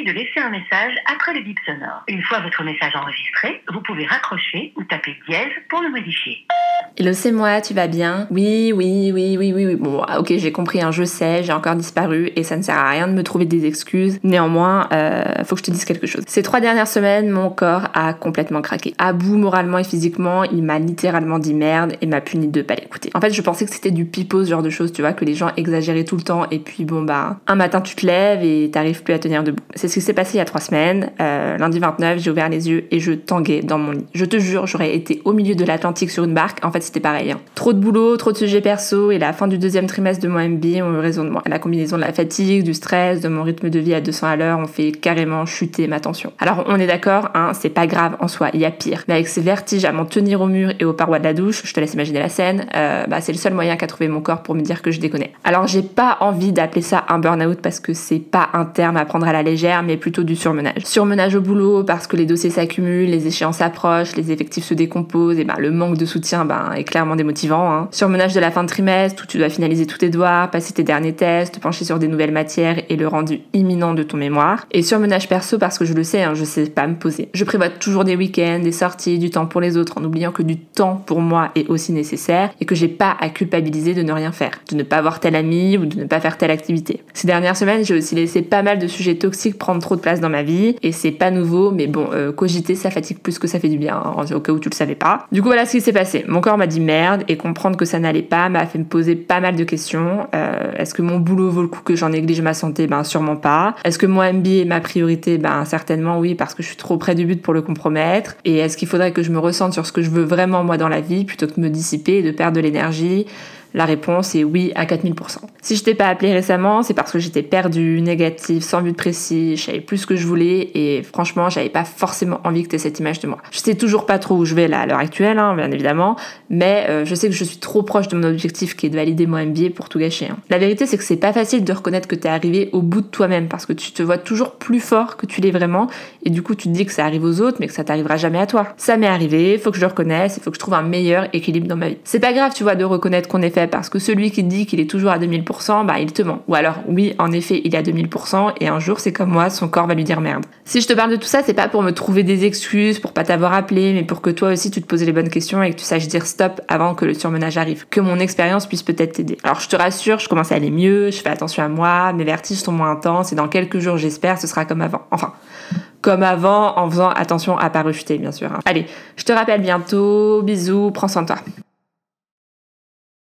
De laisser un message après le bip sonore. Une fois votre message enregistré, vous pouvez raccrocher ou taper dièse pour le modifier. Hello, c'est moi, tu vas bien? Oui, oui, oui, oui, oui, oui. Bon, ah, ok, j'ai compris, hein, je sais, j'ai encore disparu et ça ne sert à rien de me trouver des excuses. Néanmoins, euh, faut que je te dise quelque chose. Ces trois dernières semaines, mon corps a complètement craqué. À bout moralement et physiquement, il m'a littéralement dit merde et m'a puni de pas l'écouter. En fait, je pensais que c'était du pipeau, ce genre de choses, tu vois, que les gens exagéraient tout le temps et puis bon, bah, un matin tu te lèves et t'arrives plus à tenir debout. Ce qui s'est passé il y a trois semaines. Euh, lundi 29, j'ai ouvert les yeux et je tanguais dans mon lit. Je te jure, j'aurais été au milieu de l'Atlantique sur une barque. En fait, c'était pareil. Hein. Trop de boulot, trop de sujets perso et la fin du deuxième trimestre de mon MBA ont eu raison de moi. La combinaison de la fatigue, du stress, de mon rythme de vie à 200 à l'heure ont fait carrément chuter ma tension. Alors, on est d'accord, hein, c'est pas grave en soi, il y a pire. Mais avec ces vertiges à m'en tenir au mur et aux parois de la douche, je te laisse imaginer la scène, euh, bah, c'est le seul moyen qu'a trouvé mon corps pour me dire que je déconnais. Alors, j'ai pas envie d'appeler ça un burn-out parce que c'est pas un terme à prendre à la légère, mais plutôt du surmenage. Surmenage au boulot parce que les dossiers s'accumulent, les échéances approchent, les effectifs se décomposent, et ben le manque de soutien ben, est clairement démotivant. Hein. Surmenage de la fin de trimestre où tu dois finaliser tous tes devoirs, passer tes derniers tests, te pencher sur des nouvelles matières et le rendu imminent de ton mémoire. Et surmenage perso parce que je le sais, hein, je sais pas me poser. Je prévois toujours des week-ends, des sorties, du temps pour les autres en oubliant que du temps pour moi est aussi nécessaire et que j'ai pas à culpabiliser de ne rien faire, de ne pas voir tel ami ou de ne pas faire telle activité. Ces dernières semaines, j'ai aussi laissé pas mal de sujets toxiques prendre trop de place dans ma vie et c'est pas nouveau, mais bon, euh, cogiter ça fatigue plus que ça fait du bien, hein, au cas où tu le savais pas. Du coup, voilà ce qui s'est passé. Mon corps m'a dit merde et comprendre que ça n'allait pas m'a fait me poser pas mal de questions. Euh, est-ce que mon boulot vaut le coup que j'en néglige ma santé? Ben sûrement pas. Est-ce que mon MB est ma priorité? Ben certainement oui parce que je suis trop près du but pour le compromettre. Et est-ce qu'il faudrait que je me ressente sur ce que je veux vraiment moi dans la vie plutôt que de me dissiper et de perdre de l'énergie? La réponse est oui à 4000%. Si je t'ai pas appelé récemment, c'est parce que j'étais perdue, négative, sans but précis, je savais plus ce que je voulais et franchement, j'avais pas forcément envie que tu aies cette image de moi. Je sais toujours pas trop où je vais là à l'heure actuelle, hein, bien évidemment, mais euh, je sais que je suis trop proche de mon objectif qui est de valider mon MBA pour tout gâcher. Hein. La vérité, c'est que c'est pas facile de reconnaître que t'es arrivé au bout de toi-même parce que tu te vois toujours plus fort que tu l'es vraiment et du coup, tu te dis que ça arrive aux autres mais que ça t'arrivera jamais à toi. Ça m'est arrivé, faut que je le reconnaisse, il faut que je trouve un meilleur équilibre dans ma vie. C'est pas grave, tu vois, de reconnaître qu'on est fait parce que celui qui dit qu'il est toujours à 2000%, bah il te ment. Ou alors oui, en effet, il est à 2000% et un jour c'est comme moi, son corps va lui dire merde. Si je te parle de tout ça, c'est pas pour me trouver des excuses, pour pas t'avoir appelé, mais pour que toi aussi tu te poses les bonnes questions et que tu saches dire stop avant que le surmenage arrive. Que mon expérience puisse peut-être t'aider. Alors je te rassure, je commence à aller mieux, je fais attention à moi, mes vertiges sont moins intenses et dans quelques jours j'espère ce sera comme avant. Enfin, comme avant en faisant attention à pas rejeter bien sûr. Hein. Allez, je te rappelle bientôt, bisous, prends soin de toi.